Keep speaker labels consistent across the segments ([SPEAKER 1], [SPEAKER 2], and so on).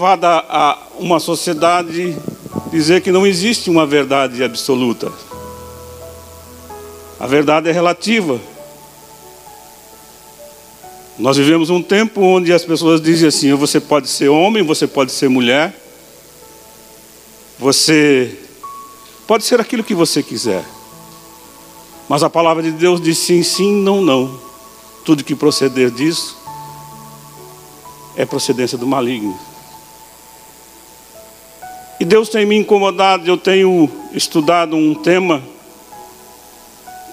[SPEAKER 1] levada a uma sociedade dizer que não existe uma verdade absoluta. A verdade é relativa. Nós vivemos um tempo onde as pessoas dizem assim: você pode ser homem, você pode ser mulher, você pode ser aquilo que você quiser. Mas a palavra de Deus diz sim, sim, não, não. Tudo que proceder disso é procedência do maligno. E Deus tem me incomodado, eu tenho estudado um tema,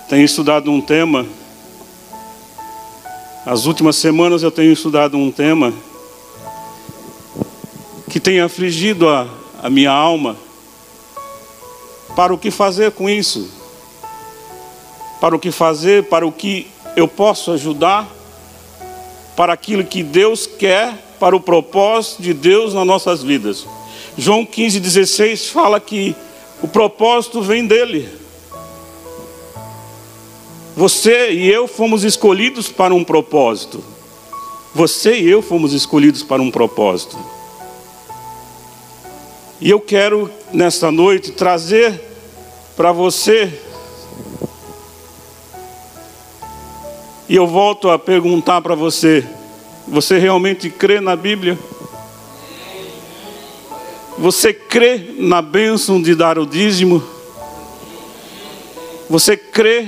[SPEAKER 1] tenho estudado um tema, as últimas semanas eu tenho estudado um tema que tem afligido a, a minha alma, para o que fazer com isso, para o que fazer, para o que eu posso ajudar, para aquilo que Deus quer, para o propósito de Deus nas nossas vidas. João 15,16 fala que o propósito vem dele. Você e eu fomos escolhidos para um propósito. Você e eu fomos escolhidos para um propósito. E eu quero, nesta noite, trazer para você. E eu volto a perguntar para você: você realmente crê na Bíblia? Você crê na bênção de dar o dízimo? Você crê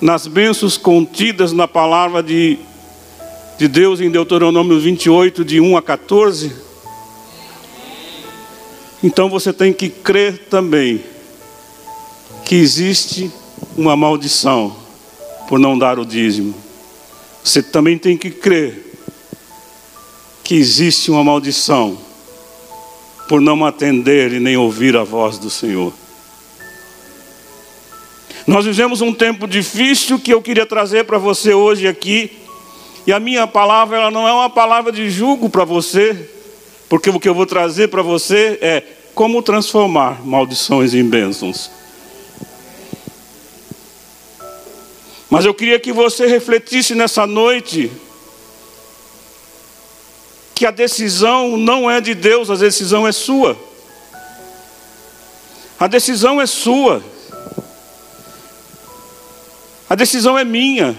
[SPEAKER 1] nas bênçãos contidas na palavra de, de Deus em Deuteronômio 28, de 1 a 14? Então você tem que crer também que existe uma maldição por não dar o dízimo. Você também tem que crer que existe uma maldição por não atender e nem ouvir a voz do Senhor. Nós vivemos um tempo difícil que eu queria trazer para você hoje aqui. E a minha palavra ela não é uma palavra de julgo para você, porque o que eu vou trazer para você é como transformar maldições em bênçãos. Mas eu queria que você refletisse nessa noite que a decisão não é de Deus, a decisão é sua. A decisão é sua. A decisão é minha.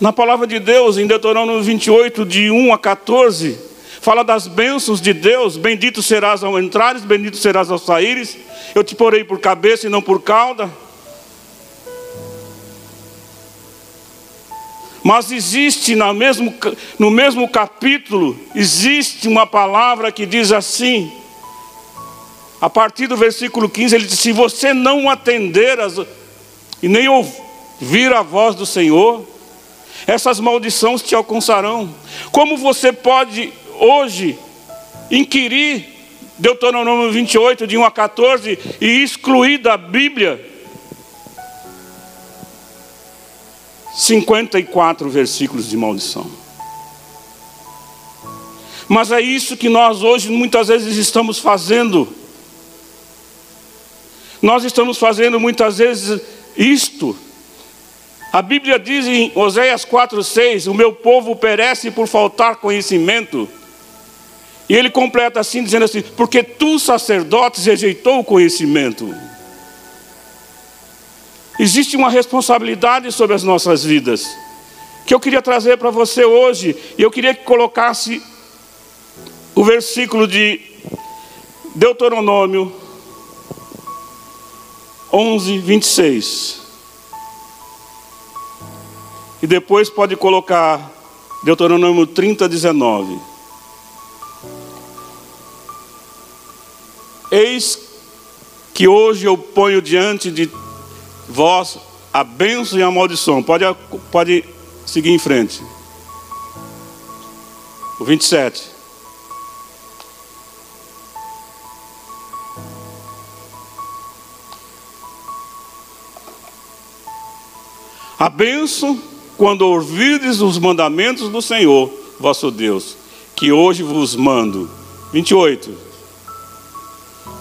[SPEAKER 1] Na palavra de Deus, em Deuteronômio 28, de 1 a 14, fala das bênçãos de Deus: Bendito serás ao entrares, bendito serás ao saíres. Eu te porei por cabeça e não por cauda. Mas existe no mesmo, no mesmo capítulo, existe uma palavra que diz assim, a partir do versículo 15, ele diz: Se você não atender as, e nem ouvir a voz do Senhor, essas maldições te alcançarão. Como você pode hoje inquirir Deuteronômio 28, de 1 a 14, e excluir da Bíblia 54 versículos de maldição. Mas é isso que nós hoje muitas vezes estamos fazendo. Nós estamos fazendo muitas vezes isto. A Bíblia diz em Oséias 4,6: O meu povo perece por faltar conhecimento. E ele completa assim, dizendo assim: Porque tu, sacerdotes, rejeitou o conhecimento. Existe uma responsabilidade sobre as nossas vidas, que eu queria trazer para você hoje, e eu queria que colocasse o versículo de Deuteronômio 11, 26. E depois pode colocar Deuteronômio 30, 19. Eis que hoje eu ponho diante de vós a bênção e a maldição. Pode, pode seguir em frente. O 27. A bênção quando ouvirdes os mandamentos do Senhor, vosso Deus, que hoje vos mando. 28.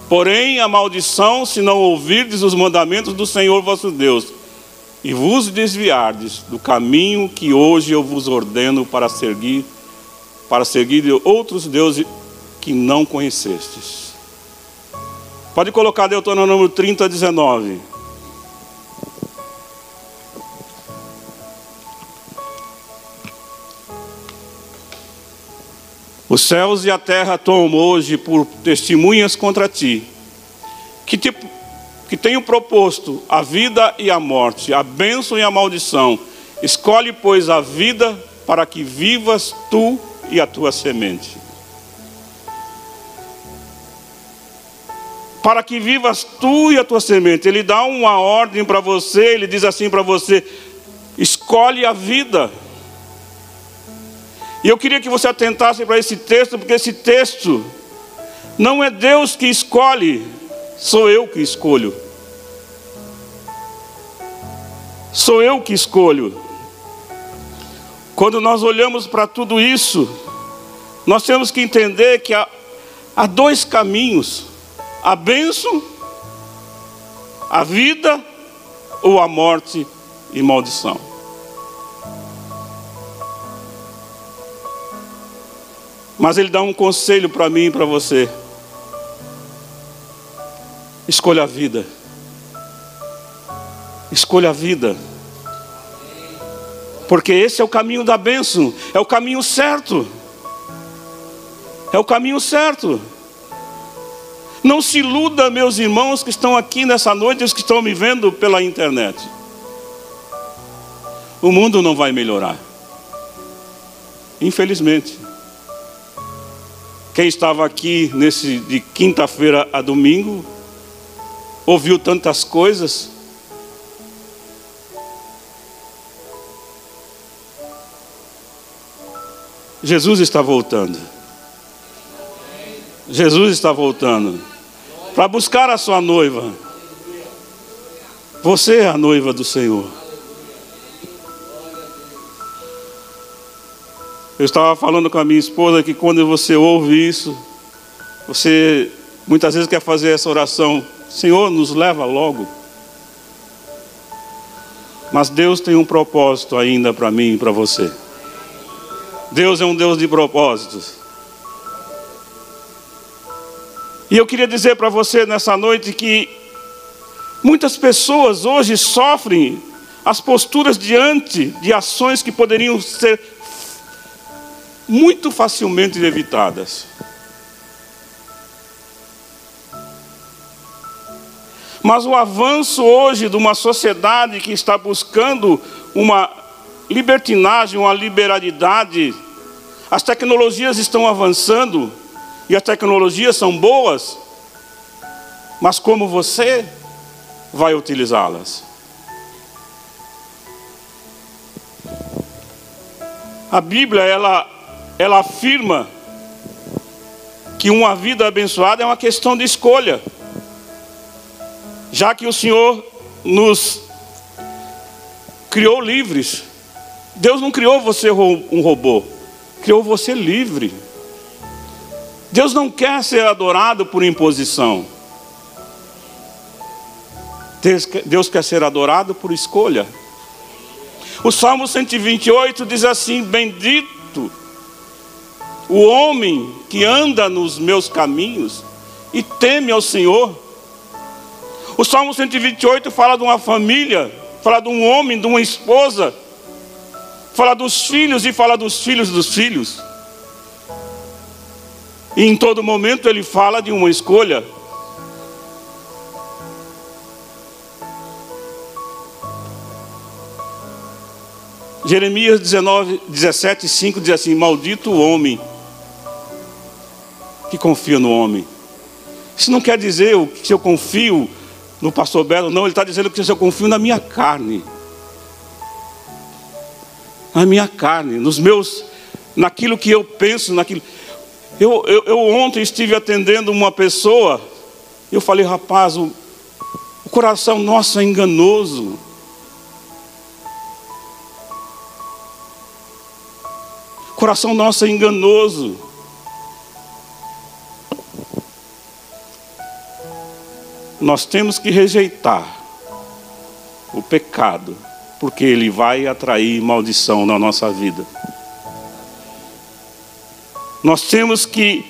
[SPEAKER 1] Porém, a maldição, se não ouvirdes os mandamentos do Senhor vosso Deus, e vos desviardes do caminho que hoje eu vos ordeno para seguir, para seguir outros deuses que não conhecestes. Pode colocar Deuteronômio 30, 19. Os céus e a terra tomam hoje por testemunhas contra ti, que, te, que tenho proposto a vida e a morte, a bênção e a maldição. Escolhe, pois, a vida para que vivas tu e a tua semente. Para que vivas tu e a tua semente. Ele dá uma ordem para você, ele diz assim para você: escolhe a vida. E eu queria que você atentasse para esse texto, porque esse texto não é Deus que escolhe, sou eu que escolho. Sou eu que escolho. Quando nós olhamos para tudo isso, nós temos que entender que há, há dois caminhos: a bênção, a vida ou a morte e maldição. Mas ele dá um conselho para mim e para você. Escolha a vida. Escolha a vida. Porque esse é o caminho da bênção, é o caminho certo. É o caminho certo. Não se iluda, meus irmãos que estão aqui nessa noite, os que estão me vendo pela internet. O mundo não vai melhorar. Infelizmente. Quem estava aqui nesse de quinta-feira a domingo ouviu tantas coisas. Jesus está voltando. Jesus está voltando para buscar a sua noiva. Você é a noiva do Senhor. Eu estava falando com a minha esposa que quando você ouve isso, você muitas vezes quer fazer essa oração: Senhor, nos leva logo. Mas Deus tem um propósito ainda para mim e para você. Deus é um Deus de propósitos. E eu queria dizer para você nessa noite que muitas pessoas hoje sofrem as posturas diante de ações que poderiam ser muito facilmente evitadas. Mas o avanço hoje de uma sociedade que está buscando uma libertinagem, uma liberalidade, as tecnologias estão avançando e as tecnologias são boas, mas como você vai utilizá-las? A Bíblia, ela ela afirma que uma vida abençoada é uma questão de escolha. Já que o Senhor nos criou livres. Deus não criou você um robô, criou você livre. Deus não quer ser adorado por imposição. Deus quer ser adorado por escolha. O Salmo 128 diz assim: Bendito o homem que anda nos meus caminhos e teme ao Senhor. O Salmo 128 fala de uma família, fala de um homem, de uma esposa, fala dos filhos e fala dos filhos dos filhos. E em todo momento ele fala de uma escolha. Jeremias 19, 17, 5 diz assim: Maldito o homem que confia no homem. Isso não quer dizer que se eu confio no pastor Belo, não, ele está dizendo que se eu confio na minha carne. Na minha carne, nos meus, naquilo que eu penso, naquilo. Eu, eu, eu ontem estive atendendo uma pessoa, eu falei, rapaz, o, o coração nosso é enganoso. O coração nosso é enganoso. Nós temos que rejeitar o pecado porque ele vai atrair maldição na nossa vida. Nós temos que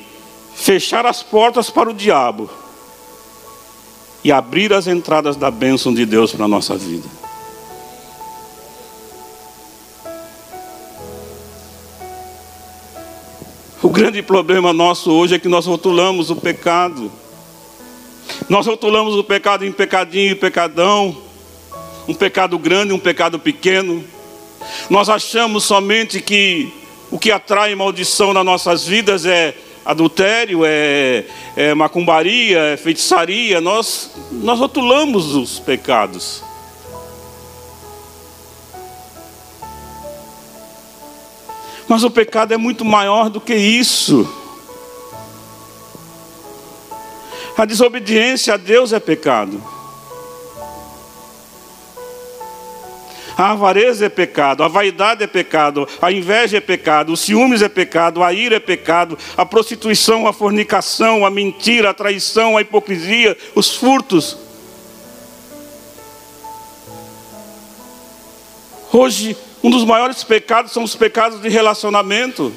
[SPEAKER 1] fechar as portas para o diabo e abrir as entradas da bênção de Deus para a nossa vida. O grande problema nosso hoje é que nós rotulamos o pecado. Nós rotulamos o pecado em pecadinho e pecadão, um pecado grande, um pecado pequeno. Nós achamos somente que o que atrai maldição nas nossas vidas é adultério, é, é macumbaria, é feitiçaria. Nós, nós rotulamos os pecados. Mas o pecado é muito maior do que isso. A desobediência a Deus é pecado. A avareza é pecado, a vaidade é pecado, a inveja é pecado, o ciúmes é pecado, a ira é pecado, a prostituição, a fornicação, a mentira, a traição, a hipocrisia, os furtos. Hoje, um dos maiores pecados são os pecados de relacionamento.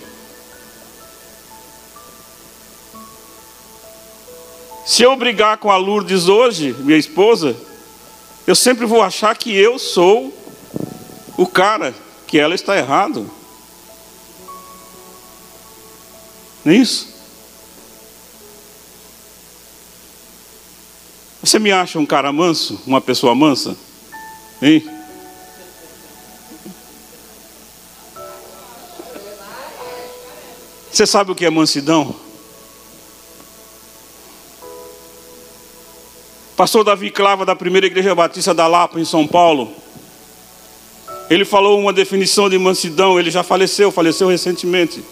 [SPEAKER 1] Se eu brigar com a Lourdes hoje, minha esposa, eu sempre vou achar que eu sou o cara, que ela está errado. Não é isso? Você me acha um cara manso, uma pessoa mansa? Hein? Você sabe o que é mansidão? Pastor Davi Clava, da primeira igreja batista da Lapa, em São Paulo, ele falou uma definição de mansidão, ele já faleceu, faleceu recentemente.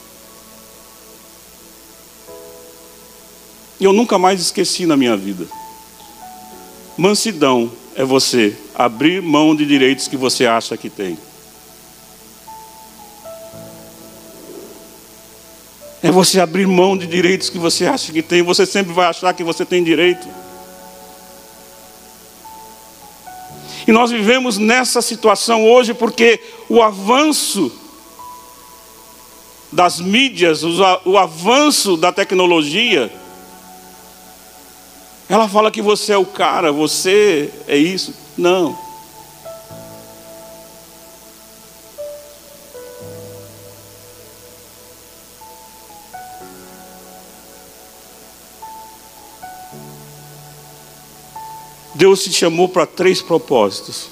[SPEAKER 1] E eu nunca mais esqueci na minha vida. Mansidão é você abrir mão de direitos que você acha que tem. É você abrir mão de direitos que você acha que tem. Você sempre vai achar que você tem direito. E nós vivemos nessa situação hoje porque o avanço das mídias, o avanço da tecnologia, ela fala que você é o cara, você é isso. Não. Deus te chamou para três propósitos.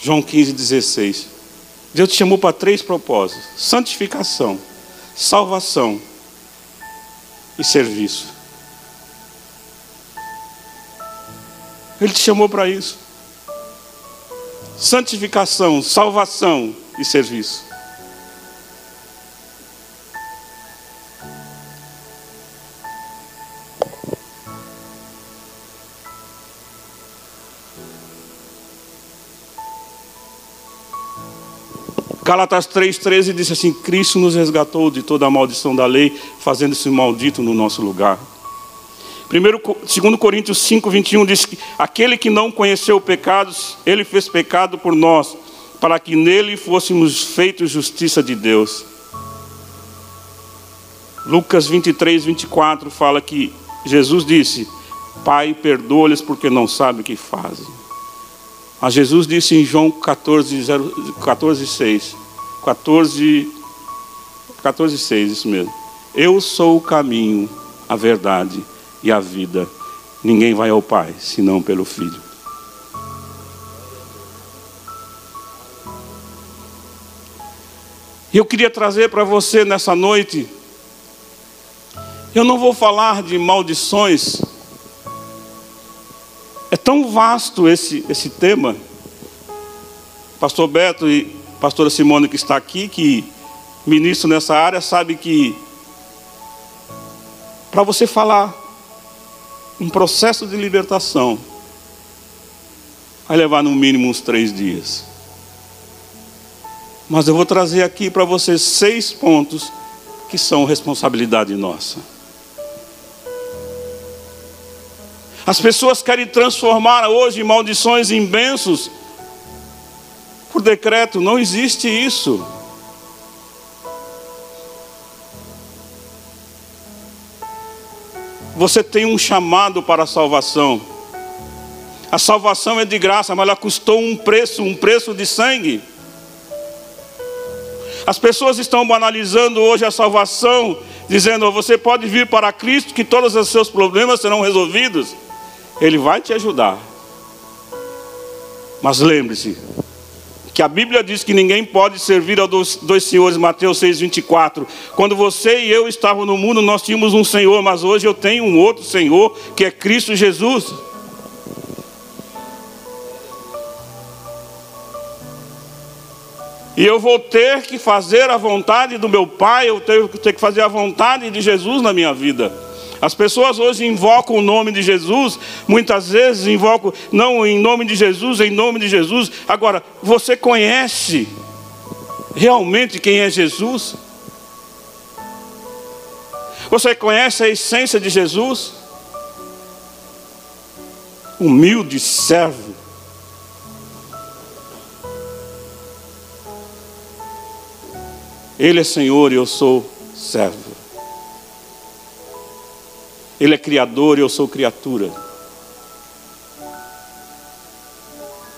[SPEAKER 1] João 15, 16. Deus te chamou para três propósitos: santificação, salvação e serviço. Ele te chamou para isso. Santificação, salvação e serviço. Galatas 3,13 diz assim: Cristo nos resgatou de toda a maldição da lei, fazendo-se maldito no nosso lugar. 2 Coríntios 5, 21 diz que aquele que não conheceu pecados, ele fez pecado por nós, para que nele fôssemos feitos justiça de Deus. Lucas 23, 24 fala que Jesus disse: Pai, perdoa-lhes porque não sabem o que fazem. Mas Jesus disse em João 14, 14 6: 14, 14, 6, isso mesmo. Eu sou o caminho, a verdade e a vida. Ninguém vai ao Pai senão pelo Filho. E eu queria trazer para você nessa noite. Eu não vou falar de maldições. Tão vasto esse, esse tema. Pastor Beto e pastora Simone que está aqui, que ministro nessa área, sabe que para você falar um processo de libertação, vai levar no mínimo uns três dias. Mas eu vou trazer aqui para você seis pontos que são responsabilidade nossa. As pessoas querem transformar hoje maldições em bênçãos decreto, não existe isso. Você tem um chamado para a salvação. A salvação é de graça, mas ela custou um preço, um preço de sangue. As pessoas estão banalizando hoje a salvação, dizendo: você pode vir para Cristo, que todos os seus problemas serão resolvidos. Ele vai te ajudar. Mas lembre-se, que a Bíblia diz que ninguém pode servir a dois, dois senhores, Mateus 6,24. Quando você e eu estavam no mundo, nós tínhamos um Senhor, mas hoje eu tenho um outro Senhor, que é Cristo Jesus. E eu vou ter que fazer a vontade do meu Pai, eu tenho que fazer a vontade de Jesus na minha vida. As pessoas hoje invocam o nome de Jesus, muitas vezes invocam, não em nome de Jesus, em nome de Jesus. Agora, você conhece realmente quem é Jesus? Você conhece a essência de Jesus? Humilde servo. Ele é Senhor e eu sou servo. Ele é criador e eu sou criatura.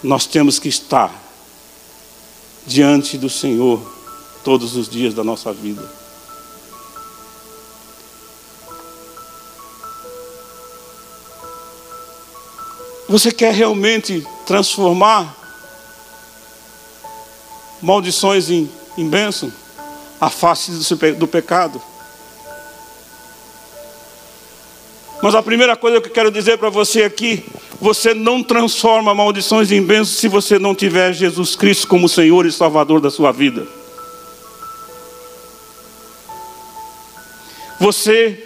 [SPEAKER 1] Nós temos que estar diante do Senhor todos os dias da nossa vida. Você quer realmente transformar maldições em, em bênção? Afaste do, do pecado. Mas a primeira coisa que eu quero dizer para você aqui, você não transforma maldições em bênçãos se você não tiver Jesus Cristo como Senhor e Salvador da sua vida. Você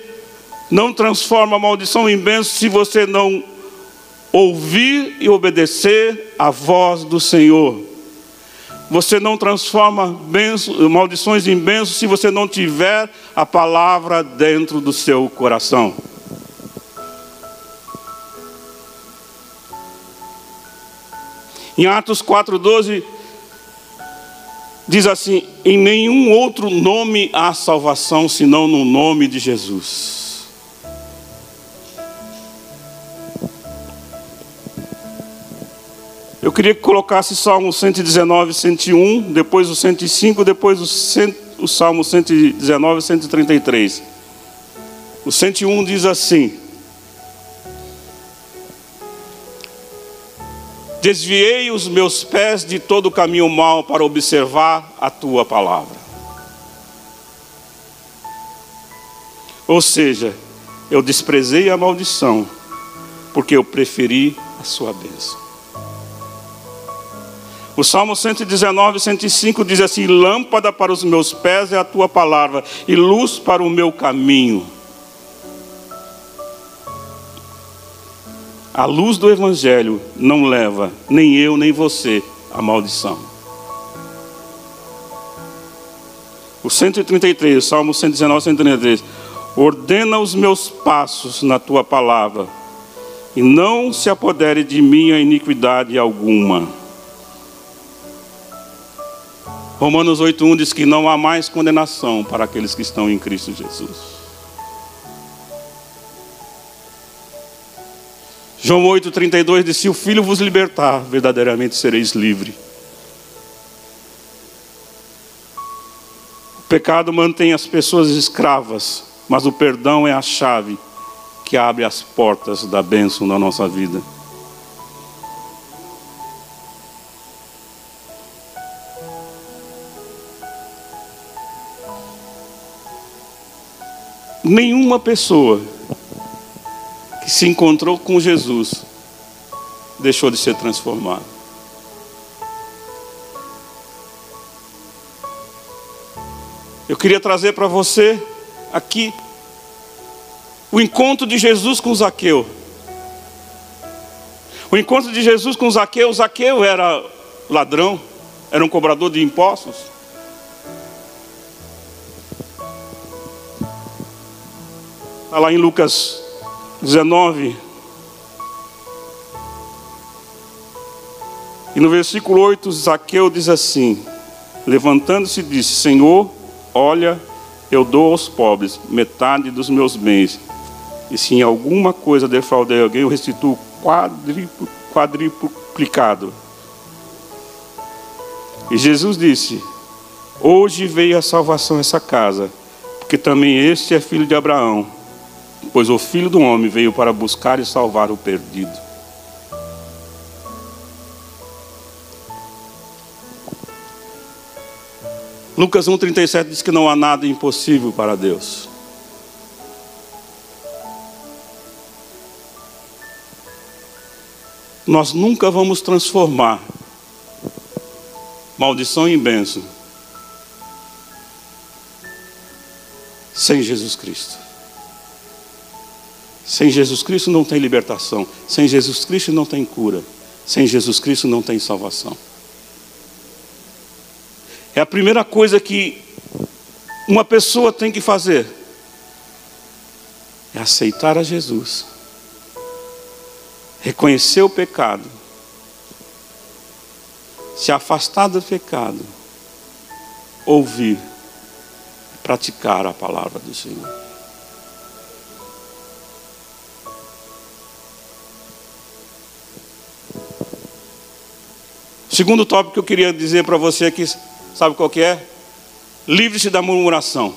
[SPEAKER 1] não transforma maldição em bênção se você não ouvir e obedecer a voz do Senhor. Você não transforma maldições em bênçãos se você não tiver a palavra dentro do seu coração. Em Atos 4,12 diz assim: Em nenhum outro nome há salvação senão no nome de Jesus. Eu queria que colocasse Salmo 119, 101, depois o 105, depois o, cent... o Salmo 119, 133. O 101 diz assim: Desviei os meus pés de todo caminho mau para observar a tua palavra. Ou seja, eu desprezei a maldição, porque eu preferi a sua bênção. O Salmo 119, 105 diz assim: Lâmpada para os meus pés é a tua palavra, e luz para o meu caminho. A luz do Evangelho não leva nem eu nem você à maldição. O 133, o Salmo 119, 133. Ordena os meus passos na tua palavra, e não se apodere de mim a iniquidade alguma. Romanos 8,1 diz que não há mais condenação para aqueles que estão em Cristo Jesus. João 8,32 diz: Se o Filho vos libertar, verdadeiramente sereis livre. O pecado mantém as pessoas escravas, mas o perdão é a chave que abre as portas da bênção na nossa vida. Nenhuma pessoa que se encontrou com Jesus deixou de ser transformado. Eu queria trazer para você aqui o encontro de Jesus com Zaqueu. O encontro de Jesus com Zaqueu, Zaqueu era ladrão, era um cobrador de impostos. Está lá em Lucas 19. E no versículo 8, Zaqueu diz assim: Levantando-se, disse: Senhor, olha, eu dou aos pobres metade dos meus bens. E se em alguma coisa defraudei alguém, eu restituo quadriplicado. E Jesus disse: Hoje veio a salvação essa casa, porque também este é filho de Abraão, pois o filho do homem veio para buscar e salvar o perdido. Lucas 1,37 diz que não há nada impossível para Deus. Nós nunca vamos transformar maldição em bênção sem Jesus Cristo. Sem Jesus Cristo não tem libertação, sem Jesus Cristo não tem cura, sem Jesus Cristo não tem salvação. É a primeira coisa que uma pessoa tem que fazer. É aceitar a Jesus. Reconhecer o pecado. Se afastar do pecado. Ouvir. Praticar a palavra do Senhor. Segundo tópico que eu queria dizer para você aqui Sabe qual que é? Livre-se da murmuração.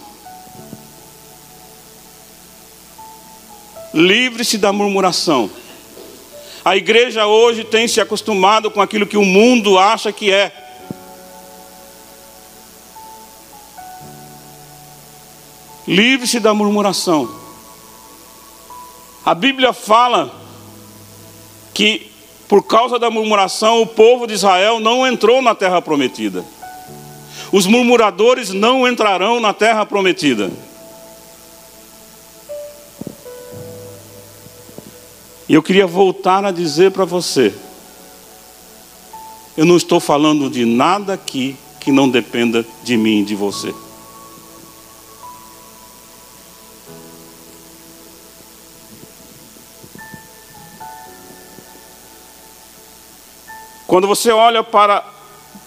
[SPEAKER 1] Livre-se da murmuração. A igreja hoje tem se acostumado com aquilo que o mundo acha que é. Livre-se da murmuração. A Bíblia fala que por causa da murmuração o povo de Israel não entrou na terra prometida. Os murmuradores não entrarão na terra prometida. E eu queria voltar a dizer para você: eu não estou falando de nada aqui que não dependa de mim e de você. Quando você olha para,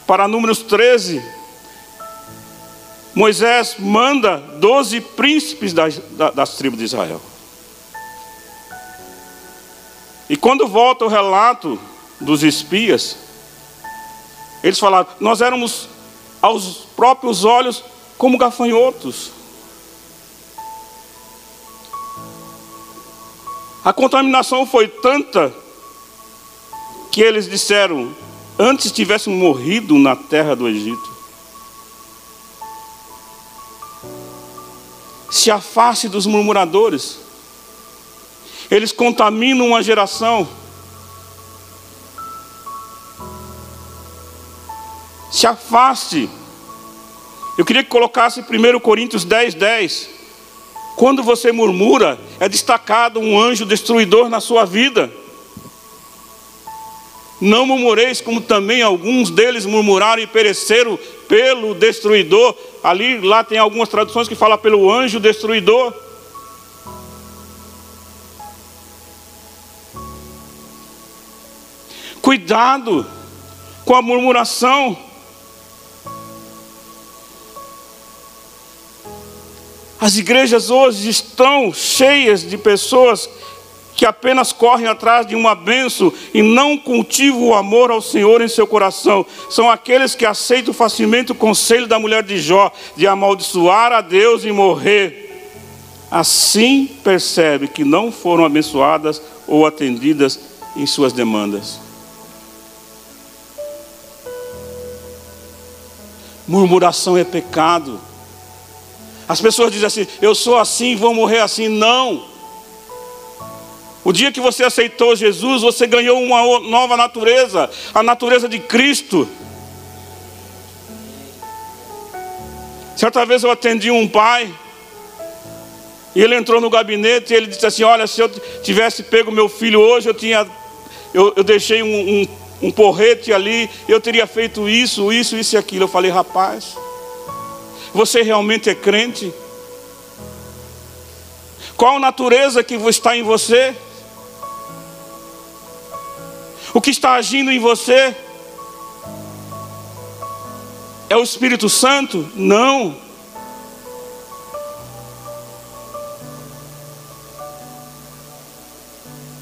[SPEAKER 1] para Números 13, Moisés manda doze príncipes das, das tribos de Israel. E quando volta o relato dos espias, eles falaram: Nós éramos aos próprios olhos como gafanhotos. A contaminação foi tanta que eles disseram: Antes tivéssemos morrido na terra do Egito. Se afaste dos murmuradores. Eles contaminam uma geração. Se afaste. Eu queria que colocasse 1 Coríntios 10, 10. Quando você murmura, é destacado um anjo destruidor na sua vida. Não murmureis, como também alguns deles murmuraram e pereceram pelo destruidor. Ali, lá tem algumas traduções que falam pelo anjo destruidor. Cuidado com a murmuração. As igrejas hoje estão cheias de pessoas que apenas correm atrás de uma benção e não cultivam o amor ao Senhor em seu coração. São aqueles que aceitam facilmente o conselho da mulher de Jó de amaldiçoar a Deus e morrer. Assim percebe que não foram abençoadas ou atendidas em suas demandas. Murmuração é pecado. As pessoas dizem assim: eu sou assim, vou morrer assim. Não. O dia que você aceitou Jesus, você ganhou uma nova natureza, a natureza de Cristo. Certa vez eu atendi um pai, e ele entrou no gabinete e ele disse assim: Olha, se eu tivesse pego meu filho hoje, eu tinha, eu, eu deixei um, um, um porrete ali, eu teria feito isso, isso, isso e aquilo. Eu falei, rapaz, você realmente é crente? Qual natureza que está em você? O que está agindo em você. É o Espírito Santo? Não.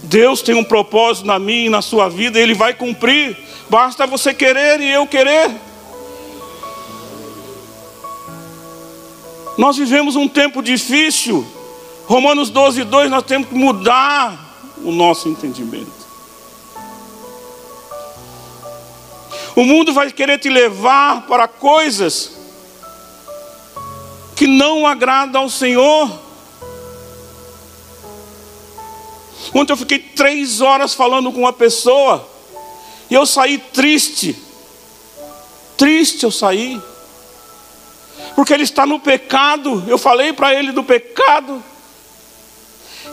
[SPEAKER 1] Deus tem um propósito na minha e na sua vida, e Ele vai cumprir. Basta você querer e eu querer. Nós vivemos um tempo difícil. Romanos 12, 2, nós temos que mudar o nosso entendimento. O mundo vai querer te levar para coisas que não agradam ao Senhor. Ontem eu fiquei três horas falando com uma pessoa e eu saí triste. Triste eu saí. Porque ele está no pecado. Eu falei para ele do pecado.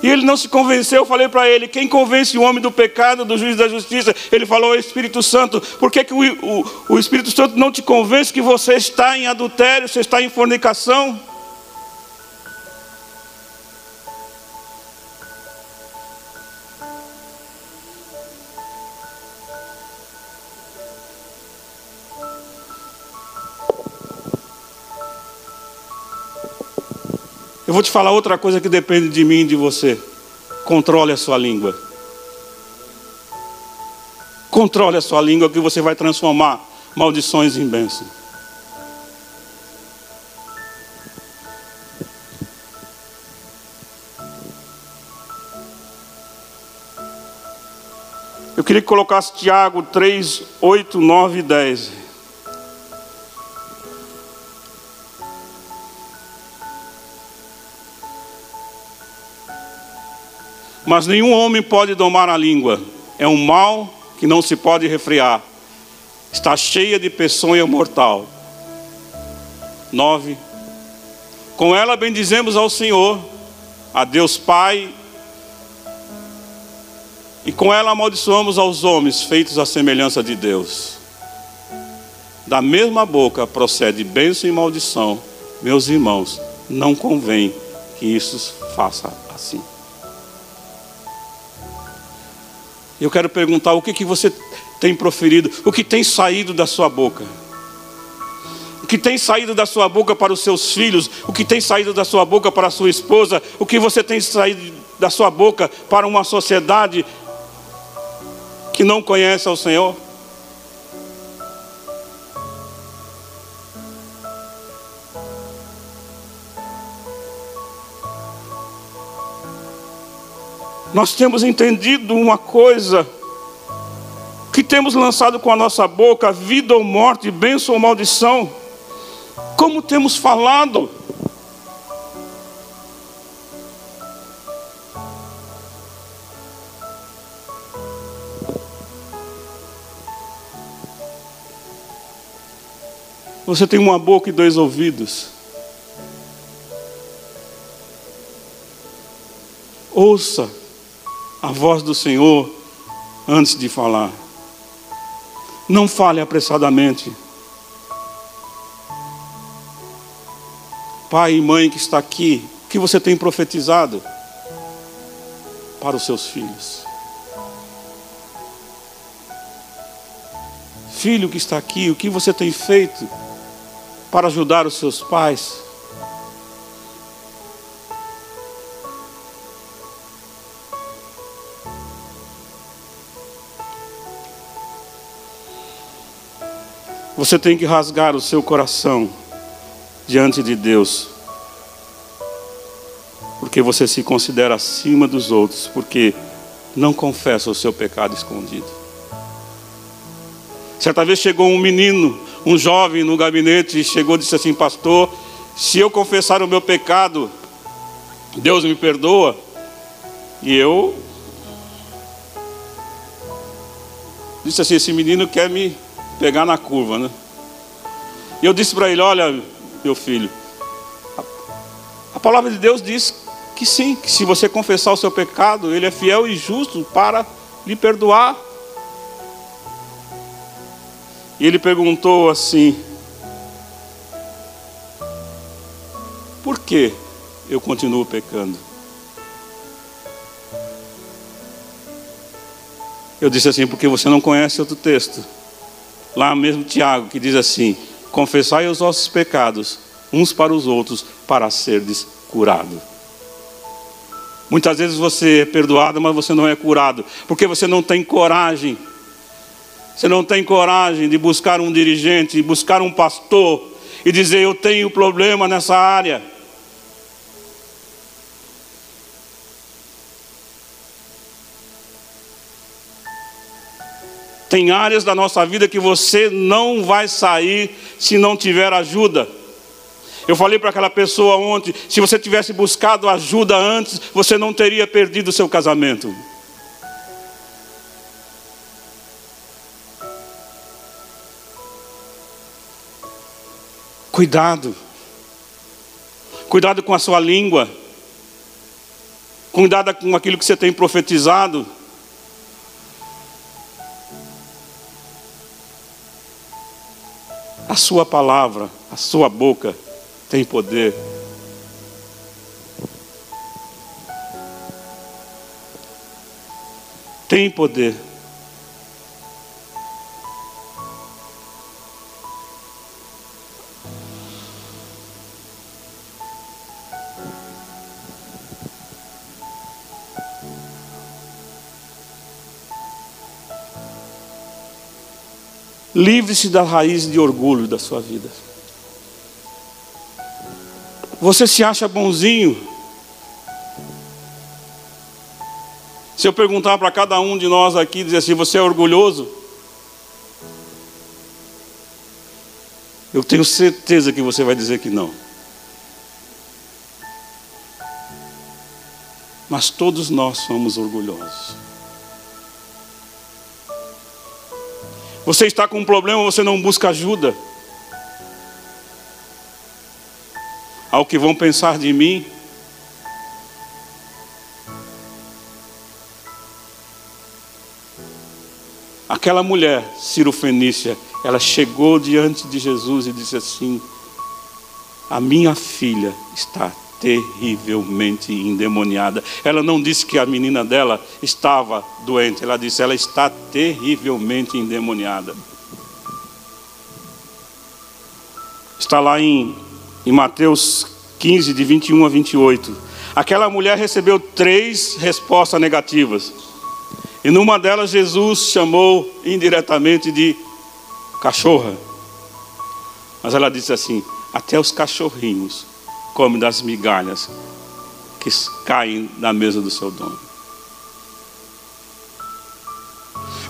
[SPEAKER 1] E ele não se convenceu, eu falei para ele: quem convence o homem do pecado, do juiz da justiça? Ele falou: o Espírito Santo. Por que, que o, o, o Espírito Santo não te convence que você está em adultério, você está em fornicação? Eu vou te falar outra coisa que depende de mim e de você. Controle a sua língua. Controle a sua língua que você vai transformar maldições em bênção. Eu queria que colocasse Tiago 3, 8, 9 e 10. Mas nenhum homem pode domar a língua. É um mal que não se pode refrear. Está cheia de peçonha mortal. 9. Com ela bendizemos ao Senhor, a Deus Pai, e com ela amaldiçoamos aos homens feitos à semelhança de Deus. Da mesma boca procede bênção e maldição. Meus irmãos, não convém que isso faça assim. Eu quero perguntar o que, que você tem proferido, o que tem saído da sua boca. O que tem saído da sua boca para os seus filhos, o que tem saído da sua boca para a sua esposa, o que você tem saído da sua boca para uma sociedade que não conhece ao Senhor. Nós temos entendido uma coisa, que temos lançado com a nossa boca vida ou morte, bênção ou maldição. Como temos falado? Você tem uma boca e dois ouvidos. Ouça a voz do Senhor antes de falar. Não fale apressadamente. Pai e mãe que está aqui, o que você tem profetizado para os seus filhos? Filho que está aqui, o que você tem feito para ajudar os seus pais? Você tem que rasgar o seu coração diante de Deus, porque você se considera acima dos outros, porque não confessa o seu pecado escondido. Certa vez chegou um menino, um jovem no gabinete, e chegou e disse assim: Pastor, se eu confessar o meu pecado, Deus me perdoa. E eu disse assim: Esse menino quer me pegar na curva, né? E eu disse para ele: Olha, meu filho, a, palavra de Deus diz que sim, que se você confessar o seu pecado, Ele é fiel e justo para lhe perdoar. E ele perguntou assim: Por que eu continuo pecando? Eu disse assim: Porque você não conhece outro texto lá mesmo Tiago, que diz assim: confessai os vossos pecados uns para os outros, para serdes curado. Muitas vezes você é perdoado, mas você não é curado, porque você não tem coragem. Você não tem coragem de buscar um dirigente, buscar um pastor e dizer: Eu tenho problema nessa área. Tem áreas da nossa vida que você não vai sair se não tiver ajuda. Eu falei para aquela pessoa ontem: se você tivesse buscado ajuda antes, você não teria perdido o seu casamento. Cuidado. Cuidado com a sua língua. Cuidado com aquilo que você tem profetizado. A sua palavra, a sua boca tem poder. Tem poder. Livre-se da raiz de orgulho da sua vida. Você se acha bonzinho? Se eu perguntar para cada um de nós aqui, dizer assim: você é orgulhoso? Eu tenho certeza que você vai dizer que não. Mas todos nós somos orgulhosos. Você está com um problema, você não busca ajuda. Ao que vão pensar de mim. Aquela mulher, Ciro Fenícia, ela chegou diante de Jesus e disse assim: A minha filha está terrivelmente endemoniada. Ela não disse que a menina dela estava doente, ela disse: ela está terrivelmente endemoniada. Está lá em, em Mateus 15, de 21 a 28. Aquela mulher recebeu três respostas negativas. E numa delas, Jesus chamou indiretamente de cachorra. Mas ela disse assim: até os cachorrinhos come das migalhas que caem na mesa do seu dono.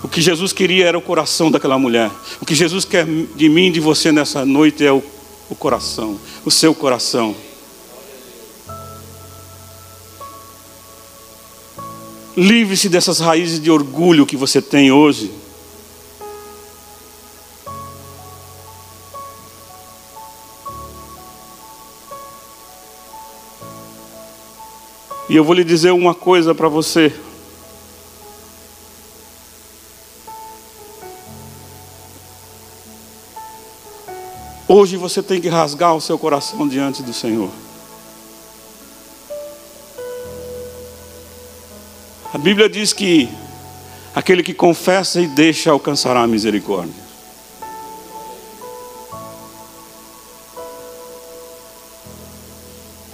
[SPEAKER 1] O que Jesus queria era o coração daquela mulher. O que Jesus quer de mim e de você nessa noite é o, o coração, o seu coração. Livre-se dessas raízes de orgulho que você tem hoje. E eu vou lhe dizer uma coisa para você. Hoje você tem que rasgar o seu coração diante do Senhor. A Bíblia diz que aquele que confessa e deixa alcançará a misericórdia.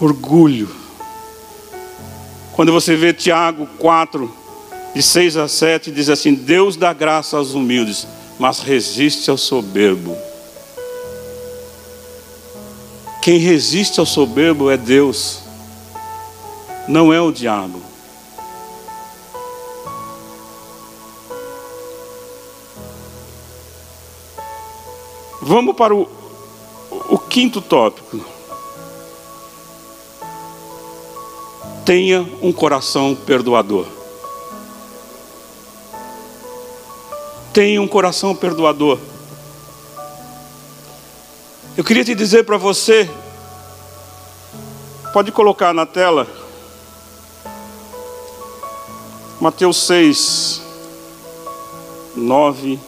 [SPEAKER 1] Orgulho quando você vê Tiago 4, de 6 a 7, diz assim: Deus dá graça aos humildes, mas resiste ao soberbo. Quem resiste ao soberbo é Deus, não é o diabo. Vamos para o, o quinto tópico. Tenha um coração perdoador. Tenha um coração perdoador. Eu queria te dizer para você, pode colocar na tela, Mateus 6, 9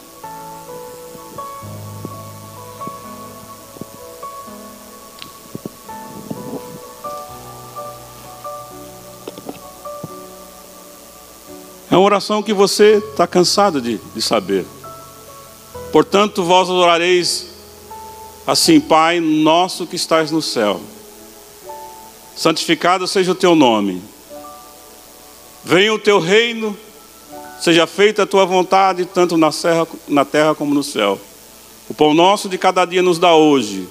[SPEAKER 1] uma oração que você está cansado de, de saber. Portanto, vós orareis Assim, Pai nosso que estás no céu, santificado seja o teu nome. Venha o teu reino, seja feita a tua vontade, tanto na terra, na terra como no céu. O pão nosso de cada dia nos dá hoje.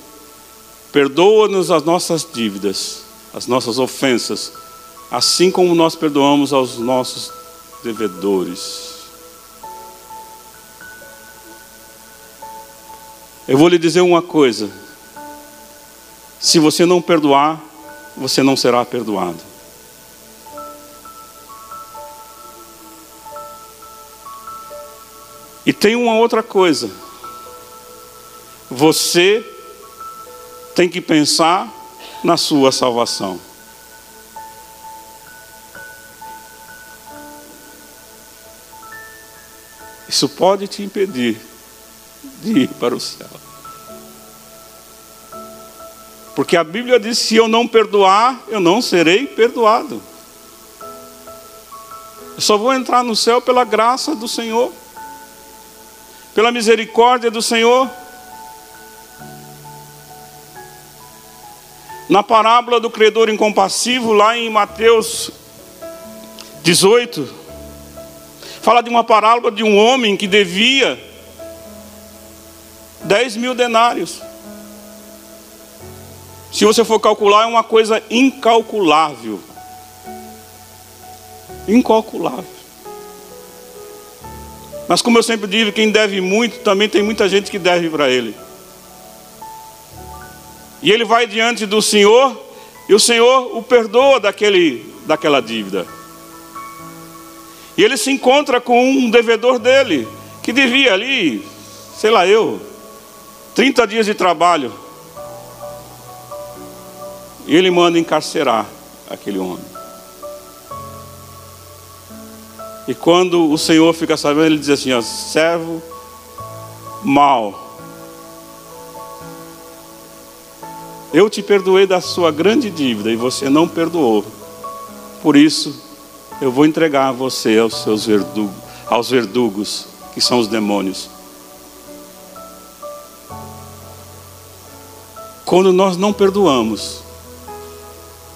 [SPEAKER 1] Perdoa-nos as nossas dívidas, as nossas ofensas, assim como nós perdoamos aos nossos devedores. Eu vou lhe dizer uma coisa: se você não perdoar, você não será perdoado. E tem uma outra coisa. Você tem que pensar na sua salvação. Isso pode te impedir de ir para o céu. Porque a Bíblia diz: se eu não perdoar, eu não serei perdoado. Eu só vou entrar no céu pela graça do Senhor, pela misericórdia do Senhor. Na parábola do credor incompassivo, lá em Mateus 18, fala de uma parábola de um homem que devia 10 mil denários. Se você for calcular, é uma coisa incalculável. Incalculável. Mas como eu sempre digo, quem deve muito, também tem muita gente que deve para ele. E ele vai diante do Senhor, e o Senhor o perdoa daquele, daquela dívida. E ele se encontra com um devedor dele, que devia ali, sei lá eu, 30 dias de trabalho. E ele manda encarcerar aquele homem. E quando o Senhor fica sabendo, ele diz assim: ó, servo mal. Eu te perdoei da sua grande dívida e você não perdoou. Por isso, eu vou entregar você aos seus verdugos, aos verdugos, que são os demônios. Quando nós não perdoamos,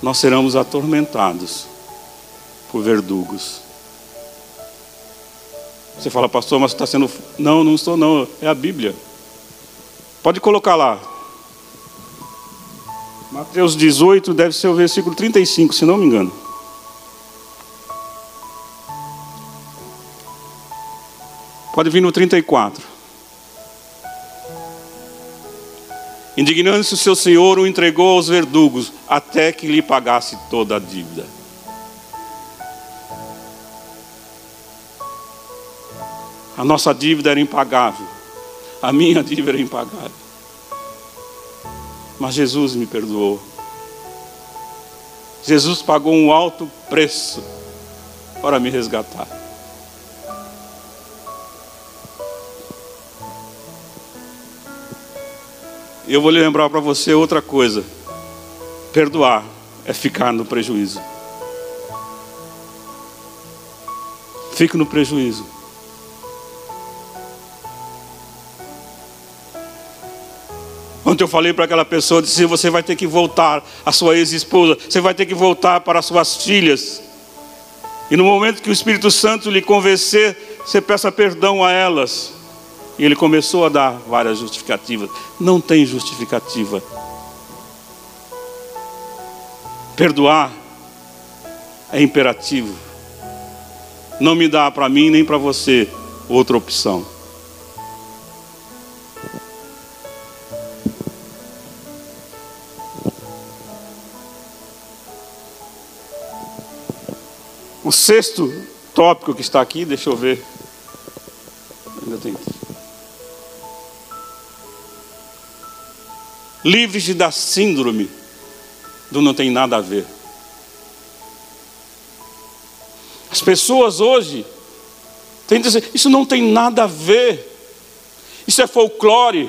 [SPEAKER 1] nós seremos atormentados por verdugos. Você fala, pastor, mas está sendo. Não, não estou, não. É a Bíblia. Pode colocar lá. Mateus 18, deve ser o versículo 35, se não me engano. Pode vir no 34. Indignando-se o seu senhor, o entregou aos verdugos, até que lhe pagasse toda a dívida. A nossa dívida era impagável, a minha dívida era impagável. Mas Jesus me perdoou. Jesus pagou um alto preço para me resgatar. Eu vou lembrar para você outra coisa: perdoar é ficar no prejuízo. Fique no prejuízo. Ontem eu falei para aquela pessoa, disse, você vai ter que voltar à sua ex-esposa, você vai ter que voltar para as suas filhas. E no momento que o Espírito Santo lhe convencer, você peça perdão a elas. E ele começou a dar várias justificativas. Não tem justificativa. Perdoar é imperativo. Não me dá para mim nem para você outra opção. O sexto tópico que está aqui, deixa eu ver. Ainda tem. Livres da síndrome do não tem nada a ver. As pessoas hoje têm que dizer: Isso não tem nada a ver, isso é folclore,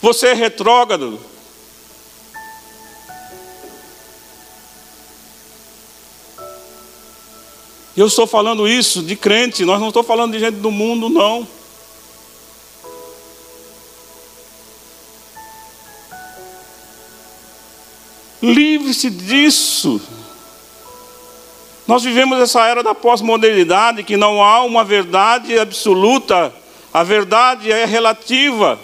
[SPEAKER 1] você é retrógrado. Eu estou falando isso de crente, nós não estou falando de gente do mundo, não. Livre-se disso. Nós vivemos essa era da pós-modernidade que não há uma verdade absoluta, a verdade é relativa.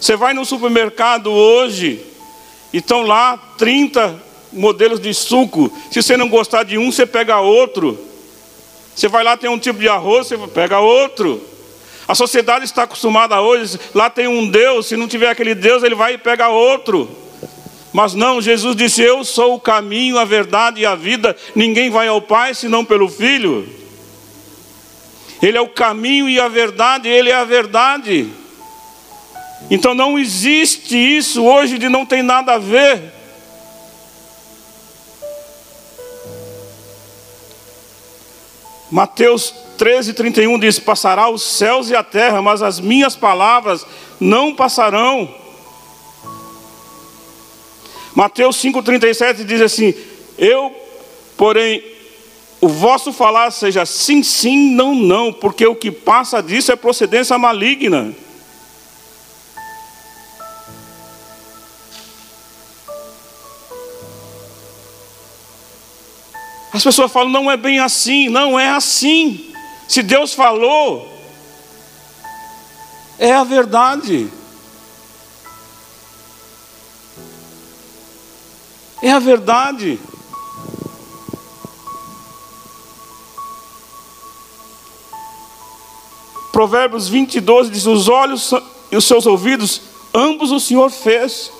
[SPEAKER 1] Você vai no supermercado hoje e estão lá 30 modelos de suco. Se você não gostar de um, você pega outro. Você vai lá, tem um tipo de arroz, você pega outro. A sociedade está acostumada hoje, lá tem um Deus, se não tiver aquele Deus, ele vai e pega outro. Mas não, Jesus disse: Eu sou o caminho, a verdade e a vida. Ninguém vai ao Pai senão pelo Filho. Ele é o caminho e a verdade, Ele é a verdade. Então não existe isso hoje de não tem nada a ver. Mateus 13, 31 diz: Passará os céus e a terra, mas as minhas palavras não passarão. Mateus 5,37 diz assim: Eu, porém, o vosso falar seja sim, sim, não, não, porque o que passa disso é procedência maligna. As pessoas falam, não é bem assim, não é assim. Se Deus falou, é a verdade. É a verdade. Provérbios 20, 12 diz: Os olhos e os seus ouvidos, ambos o Senhor fez.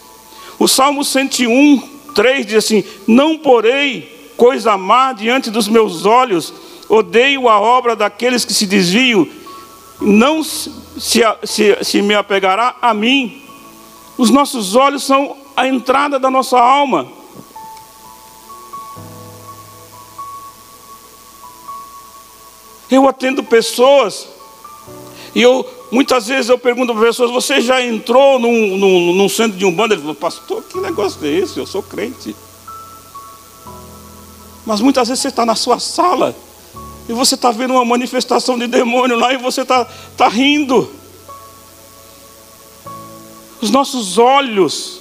[SPEAKER 1] O Salmo 101, 3 diz assim: Não porei coisa má diante dos meus olhos, odeio a obra daqueles que se desviam, não se, se, se me apegará a mim. Os nossos olhos são a entrada da nossa alma. Eu atendo pessoas e eu muitas vezes eu pergunto para pessoas: você já entrou num, num, num centro de um bando? Ele falou, pastor, que negócio é esse? Eu sou crente. Mas muitas vezes você está na sua sala e você está vendo uma manifestação de demônio lá e você está tá rindo. Os nossos olhos,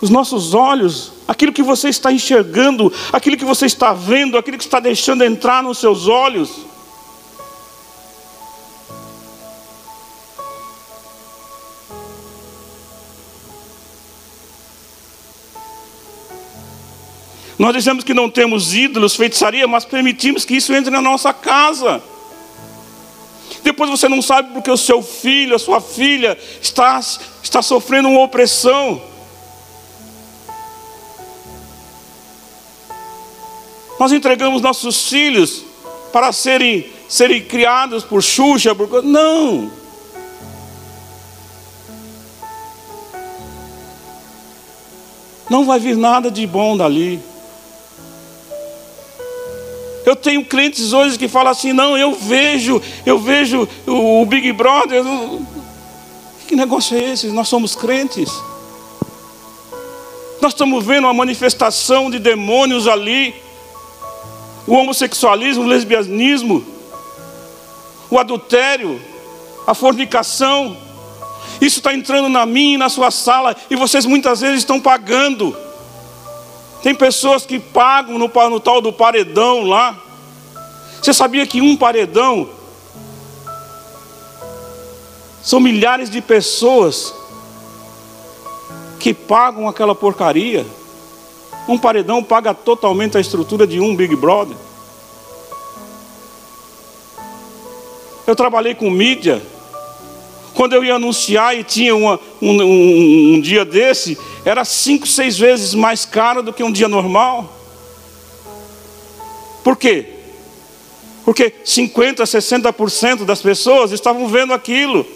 [SPEAKER 1] os nossos olhos, aquilo que você está enxergando, aquilo que você está vendo, aquilo que está deixando entrar nos seus olhos, Nós dizemos que não temos ídolos, feitiçaria, mas permitimos que isso entre na nossa casa. Depois você não sabe porque o seu filho, a sua filha está, está sofrendo uma opressão. Nós entregamos nossos filhos para serem, serem criados por Xuxa, por... não. Não vai vir nada de bom dali. Eu tenho clientes hoje que falam assim: não, eu vejo, eu vejo o Big Brother. Que negócio é esse? Nós somos crentes. Nós estamos vendo uma manifestação de demônios ali. O homossexualismo, o lesbianismo, o adultério, a fornicação. Isso está entrando na minha e na sua sala e vocês muitas vezes estão pagando. Tem pessoas que pagam no, no tal do paredão lá. Você sabia que um paredão são milhares de pessoas que pagam aquela porcaria? Um paredão paga totalmente a estrutura de um Big Brother. Eu trabalhei com mídia. Quando eu ia anunciar e tinha uma, um, um, um dia desse, era cinco, seis vezes mais caro do que um dia normal. Por quê? Porque 50, 60% das pessoas estavam vendo aquilo.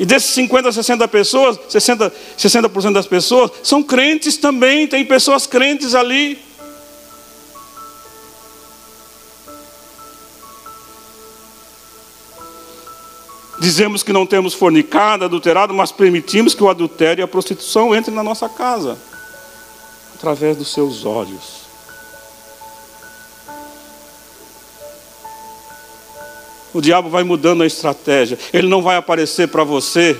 [SPEAKER 1] E desses 50, 60 pessoas, 60, 60% das pessoas são crentes também, tem pessoas crentes ali. Dizemos que não temos fornicado, adulterado, mas permitimos que o adultério e a prostituição entrem na nossa casa através dos seus olhos. O diabo vai mudando a estratégia. Ele não vai aparecer para você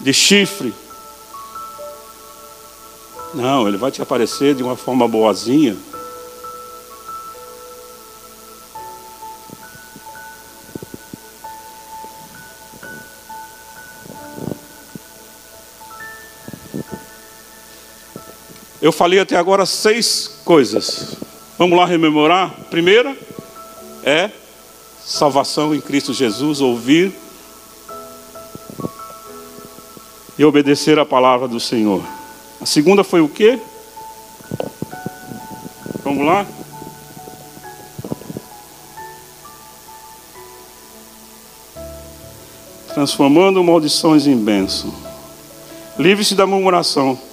[SPEAKER 1] de chifre. Não, ele vai te aparecer de uma forma boazinha. Eu falei até agora seis coisas. Vamos lá rememorar? Primeira é salvação em Cristo Jesus, ouvir e obedecer a palavra do Senhor. A segunda foi o quê? Vamos lá? Transformando maldições em bênção. Livre-se da murmuração.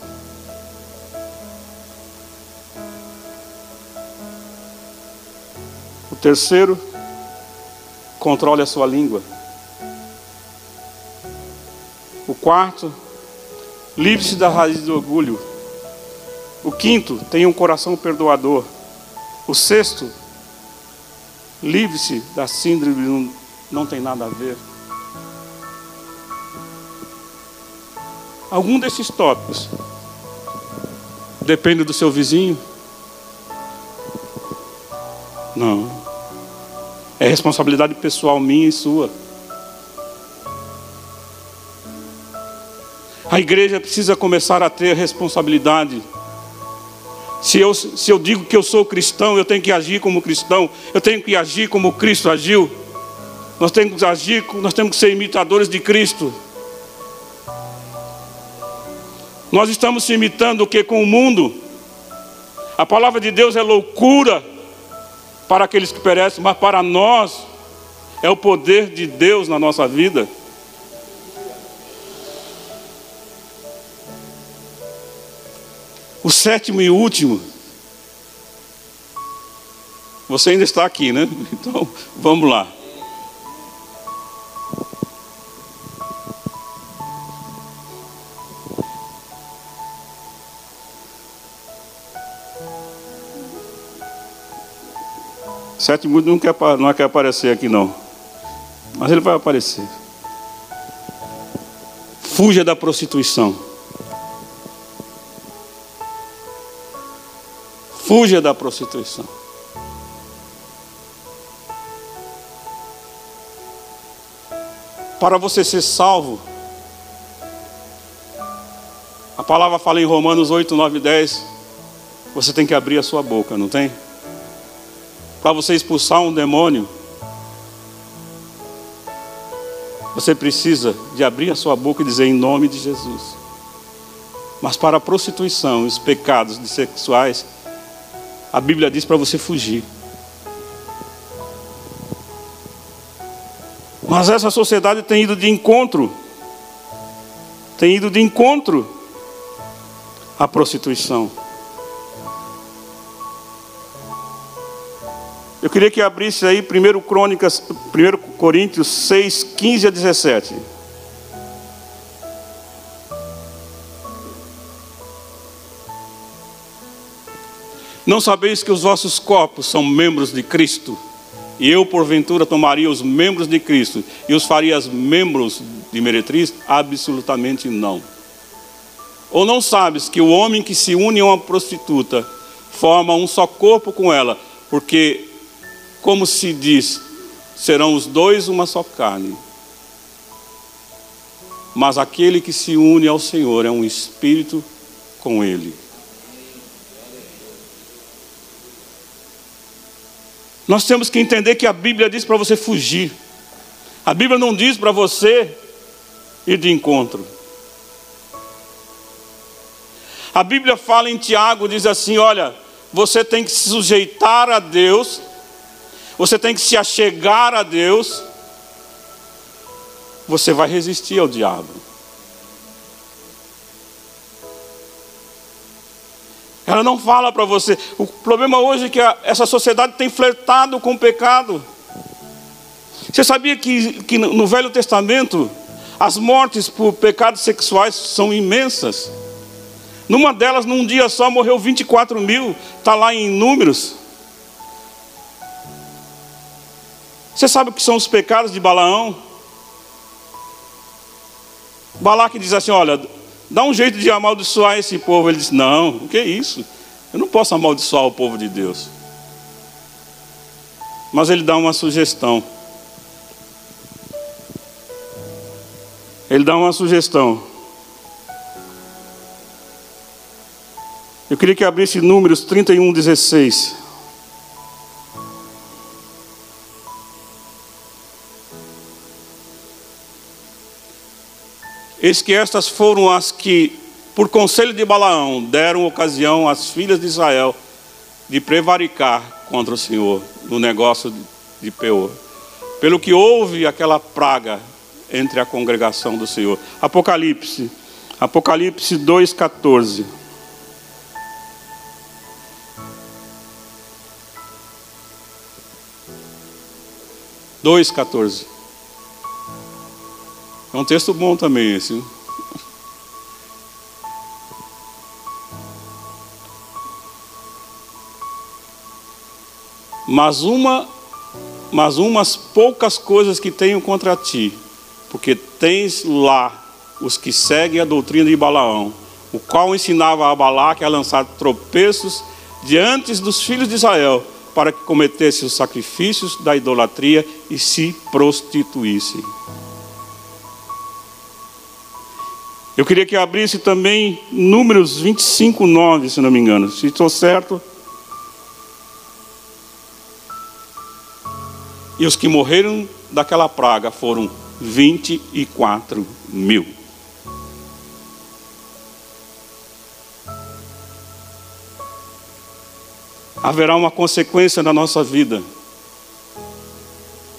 [SPEAKER 1] Terceiro, controle a sua língua. O quarto, livre-se da raiz do orgulho. O quinto, tenha um coração perdoador. O sexto, livre-se da síndrome não, não tem nada a ver. Algum desses tópicos depende do seu vizinho? Não. É responsabilidade pessoal minha e sua. A igreja precisa começar a ter responsabilidade. Se eu, se eu digo que eu sou cristão, eu tenho que agir como cristão, eu tenho que agir como Cristo agiu. Nós temos que agir, nós temos que ser imitadores de Cristo. Nós estamos se imitando o que com o mundo? A palavra de Deus é loucura para aqueles que perecem, mas para nós é o poder de Deus na nossa vida. O sétimo e último. Você ainda está aqui, né? Então, vamos lá. Sete mundo não quer, não quer aparecer aqui não. Mas ele vai aparecer. Fuja da prostituição. Fuja da prostituição. Para você ser salvo, a palavra fala em Romanos 8, 9 e 10. Você tem que abrir a sua boca, não tem? Para você expulsar um demônio, você precisa de abrir a sua boca e dizer em nome de Jesus. Mas para a prostituição, os pecados sexuais, a Bíblia diz para você fugir. Mas essa sociedade tem ido de encontro, tem ido de encontro à prostituição. Eu queria que abrisse aí 1 Crônicas, 1 Coríntios 6, 15 a 17. Não sabeis que os vossos corpos são membros de Cristo? E eu, porventura, tomaria os membros de Cristo e os faria membros de meretriz? Absolutamente não. Ou não sabes que o homem que se une a uma prostituta forma um só corpo com ela, porque como se diz, serão os dois uma só carne. Mas aquele que se une ao Senhor é um espírito com Ele. Nós temos que entender que a Bíblia diz para você fugir. A Bíblia não diz para você ir de encontro. A Bíblia fala em Tiago, diz assim: olha, você tem que se sujeitar a Deus você tem que se achegar a Deus, você vai resistir ao diabo. Ela não fala para você. O problema hoje é que a, essa sociedade tem flertado com o pecado. Você sabia que, que no Velho Testamento as mortes por pecados sexuais são imensas? Numa delas, num dia só, morreu 24 mil, está lá em números. Você sabe o que são os pecados de Balaão? Balaque diz assim: olha, Dá um jeito de amaldiçoar esse povo. Ele disse: Não, o que é isso? Eu não posso amaldiçoar o povo de Deus. Mas ele dá uma sugestão. Ele dá uma sugestão. Eu queria que abrisse Números 31, 16. Eis que estas foram as que, por conselho de Balaão, deram ocasião às filhas de Israel de prevaricar contra o Senhor no negócio de Peor. Pelo que houve aquela praga entre a congregação do Senhor. Apocalipse, Apocalipse 2,14. Dois é um texto bom também esse. Mas uma, mas umas poucas coisas que tenho contra ti, porque tens lá os que seguem a doutrina de Balaão, o qual ensinava a Balaque a lançar tropeços diante dos filhos de Israel, para que cometessem os sacrifícios da idolatria e se prostituíssem. Eu queria que abrisse também Números 25, 9, se não me engano. Se estou certo. E os que morreram daquela praga foram 24 mil. Haverá uma consequência na nossa vida.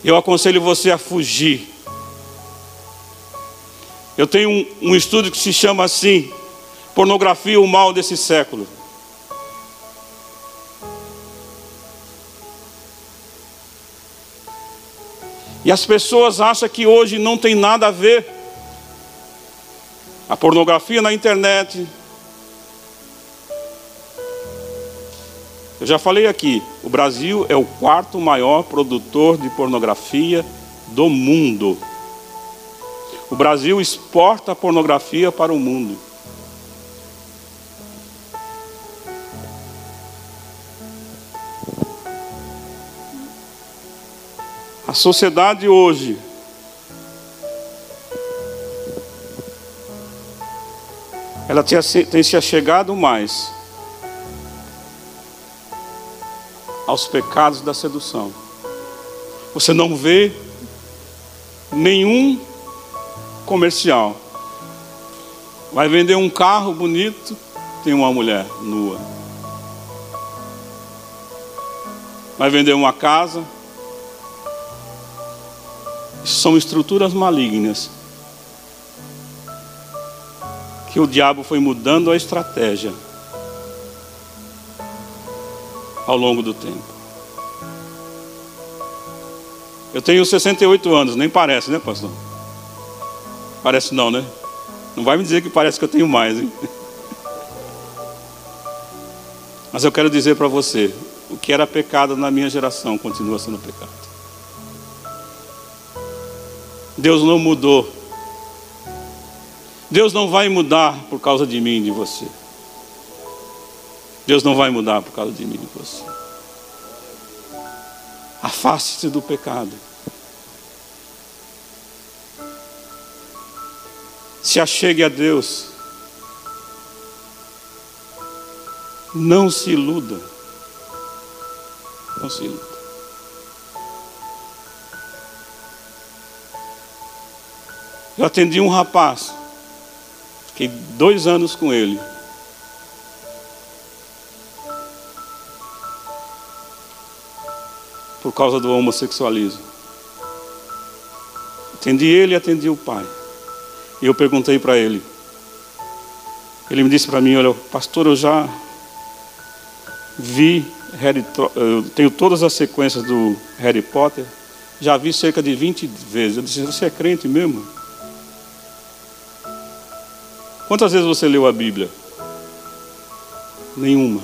[SPEAKER 1] Eu aconselho você a fugir eu tenho um, um estudo que se chama assim: Pornografia, o mal desse século. E as pessoas acham que hoje não tem nada a ver. A pornografia na internet. Eu já falei aqui, o Brasil é o quarto maior produtor de pornografia do mundo. O Brasil exporta pornografia para o mundo. A sociedade hoje ela tem se achegado mais aos pecados da sedução. Você não vê nenhum comercial. Vai vender um carro bonito, tem uma mulher nua. Vai vender uma casa. São estruturas malignas. Que o diabo foi mudando a estratégia ao longo do tempo. Eu tenho 68 anos, nem parece, né, pastor? Parece não, né? Não vai me dizer que parece que eu tenho mais, hein? Mas eu quero dizer para você: o que era pecado na minha geração continua sendo pecado. Deus não mudou. Deus não vai mudar por causa de mim e de você. Deus não vai mudar por causa de mim e de você. Afaste-se do pecado. Se achegue a Deus. Não se iluda. Não se iluda. Eu atendi um rapaz. Fiquei dois anos com ele. Por causa do homossexualismo. Atendi ele e atendi o pai. E eu perguntei para ele. Ele me disse para mim: Olha, pastor, eu já vi, Harry, eu tenho todas as sequências do Harry Potter, já vi cerca de 20 vezes. Eu disse: Você é crente mesmo? Quantas vezes você leu a Bíblia? Nenhuma.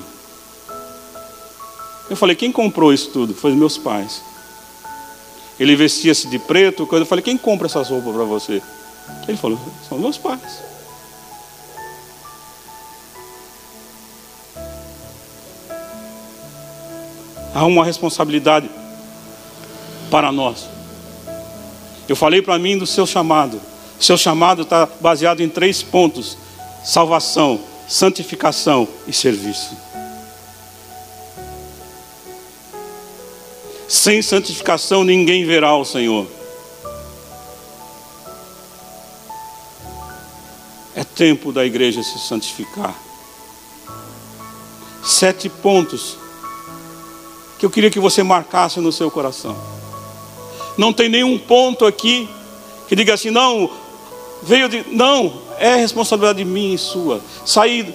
[SPEAKER 1] Eu falei: Quem comprou isso tudo? Foi meus pais. Ele vestia-se de preto. Quando eu falei: Quem compra essas roupas para você? Ele falou: São meus pais. Há uma responsabilidade para nós. Eu falei para mim do seu chamado. Seu chamado está baseado em três pontos: salvação, santificação e serviço. Sem santificação ninguém verá o Senhor. Tempo da igreja se santificar. Sete pontos que eu queria que você marcasse no seu coração. Não tem nenhum ponto aqui que diga assim, não, veio de. Não, é responsabilidade minha e sua. Sair,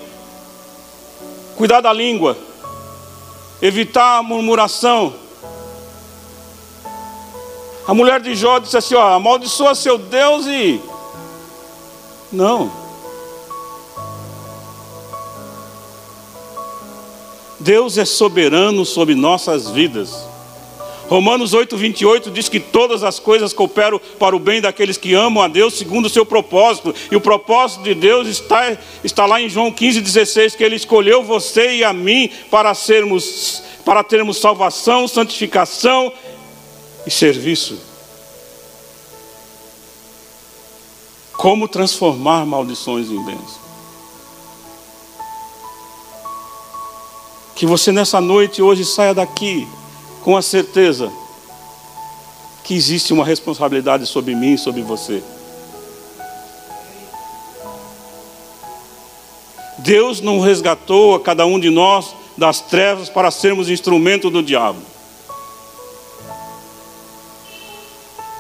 [SPEAKER 1] cuidar da língua, evitar a murmuração. A mulher de Jó disse assim: ó, amaldiçoa seu Deus e. Não. Deus é soberano sobre nossas vidas. Romanos 8, 28 diz que todas as coisas cooperam para o bem daqueles que amam a Deus segundo o seu propósito. E o propósito de Deus está, está lá em João 15, 16, que Ele escolheu você e a mim para sermos, para termos salvação, santificação e serviço. Como transformar maldições em bênçãos. Que você nessa noite hoje saia daqui com a certeza que existe uma responsabilidade sobre mim e sobre você. Deus não resgatou a cada um de nós das trevas para sermos instrumento do diabo.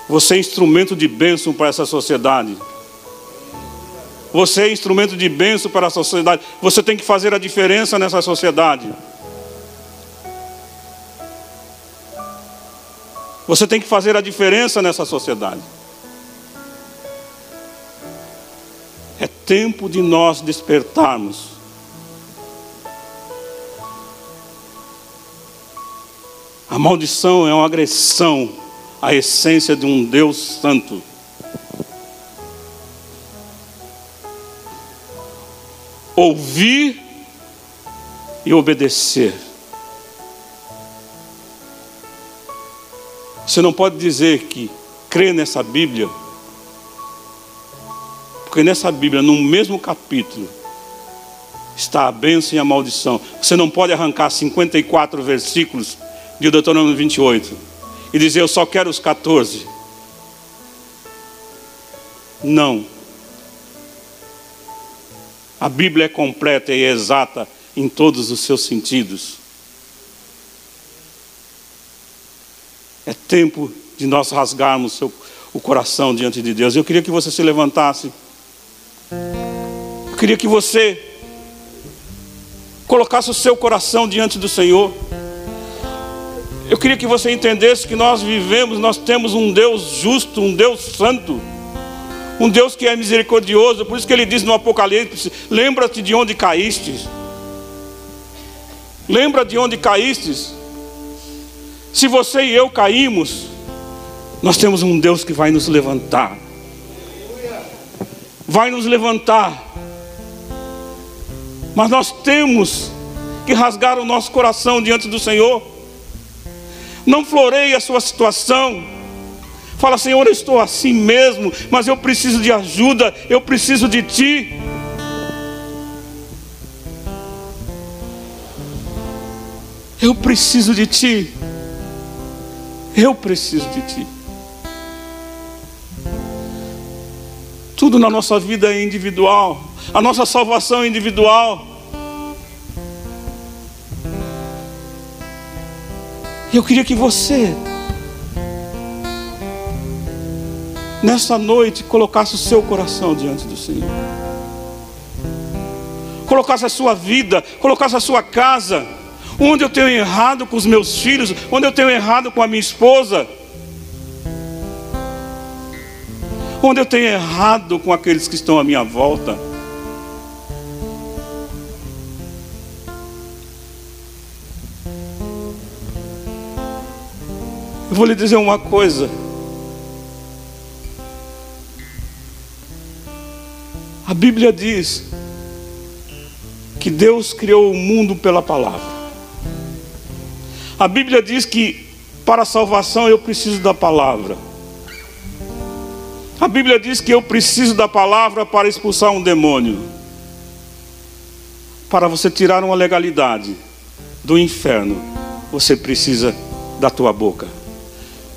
[SPEAKER 1] Você é instrumento de bênção para essa sociedade. Você é instrumento de bênção para a sociedade. Você tem que fazer a diferença nessa sociedade. Você tem que fazer a diferença nessa sociedade. É tempo de nós despertarmos. A maldição é uma agressão à essência de um Deus santo. Ouvir e obedecer. Você não pode dizer que crê nessa Bíblia, porque nessa Bíblia, no mesmo capítulo, está a bênção e a maldição. Você não pode arrancar 54 versículos de Deuteronômio 28 e dizer eu só quero os 14. Não. A Bíblia é completa e exata em todos os seus sentidos. É tempo de nós rasgarmos seu, o coração diante de Deus. Eu queria que você se levantasse. Eu queria que você colocasse o seu coração diante do Senhor. Eu queria que você entendesse que nós vivemos, nós temos um Deus justo, um Deus santo um Deus que é misericordioso, por isso que ele diz no Apocalipse: lembra-te de onde caíste. Lembra de onde caíste. Se você e eu caímos, nós temos um Deus que vai nos levantar. Vai nos levantar. Mas nós temos que rasgar o nosso coração diante do Senhor. Não floreie a sua situação Fala, Senhor, eu estou assim mesmo, mas eu preciso de ajuda, eu preciso de Ti. Eu preciso de Ti. Eu preciso de Ti. Tudo na nossa vida é individual, a nossa salvação é individual. Eu queria que você nessa noite colocasse o seu coração diante do Senhor. Colocasse a sua vida, colocasse a sua casa, onde eu tenho errado com os meus filhos, onde eu tenho errado com a minha esposa, onde eu tenho errado com aqueles que estão à minha volta. Eu vou lhe dizer uma coisa. A Bíblia diz que Deus criou o mundo pela palavra. A Bíblia diz que para a salvação eu preciso da palavra. A Bíblia diz que eu preciso da palavra para expulsar um demônio. Para você tirar uma legalidade do inferno, você precisa da tua boca.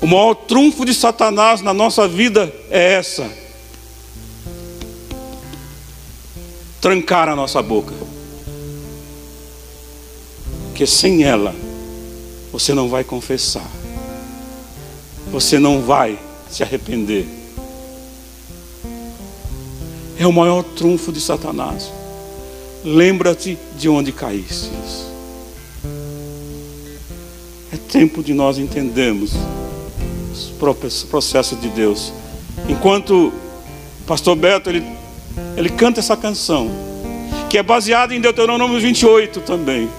[SPEAKER 1] O maior trunfo de Satanás na nossa vida é essa: trancar a nossa boca. Porque sem ela, você não vai confessar, você não vai se arrepender. É o maior trunfo de Satanás. Lembra-te de onde caíste. É tempo de nós entendermos os processos de Deus. Enquanto o pastor Beto ele, ele canta essa canção, que é baseada em Deuteronômio 28 também.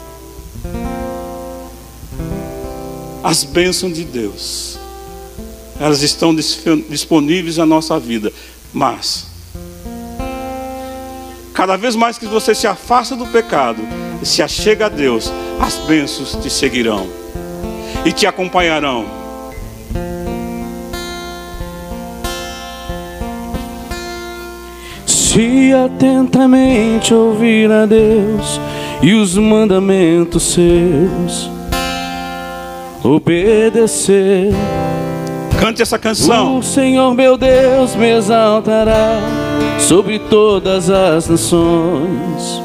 [SPEAKER 1] As bênçãos de Deus, elas estão disponíveis na nossa vida, mas cada vez mais que você se afasta do pecado e se achega a Deus, as bênçãos te seguirão e te acompanharão
[SPEAKER 2] Se atentamente ouvir a Deus e os mandamentos seus, obedecer.
[SPEAKER 1] Cante essa canção.
[SPEAKER 2] O Senhor meu Deus me exaltará sobre todas as nações.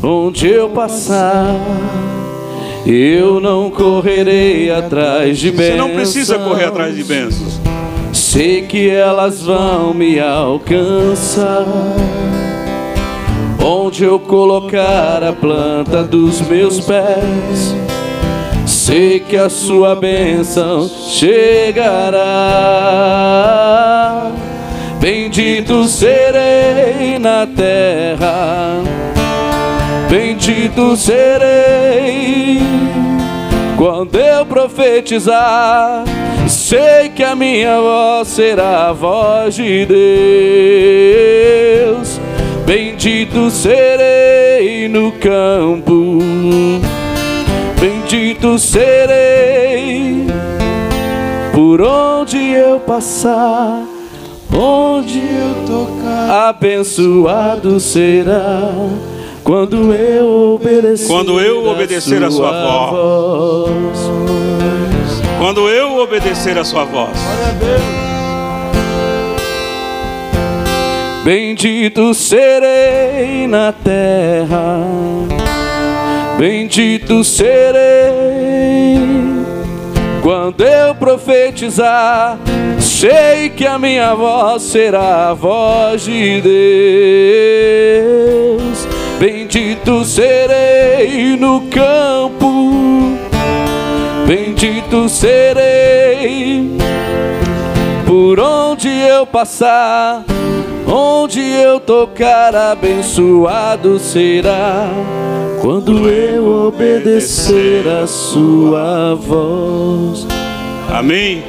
[SPEAKER 2] Onde eu passar, eu não correrei atrás de bênçãos. Você
[SPEAKER 1] não precisa correr atrás de bênçãos.
[SPEAKER 2] Sei que elas vão me alcançar. Onde eu colocar a planta dos meus pés, sei que a sua bênção chegará. Bendito serei na terra, bendito serei quando eu profetizar Sei que a minha voz será a voz de Deus. Bendito serei no campo, bendito serei por onde eu passar, onde eu tocar. Abençoado será quando eu obedecer,
[SPEAKER 1] quando eu obedecer a sua, voz. voz. Quando eu obedecer a sua voz.
[SPEAKER 2] Bendito serei na terra, bendito serei quando eu profetizar. Sei que a minha voz será a voz de Deus. Bendito serei no campo bendito serei por onde eu passar, onde eu tocar, abençoado será quando eu obedecer a sua voz.
[SPEAKER 1] Amém.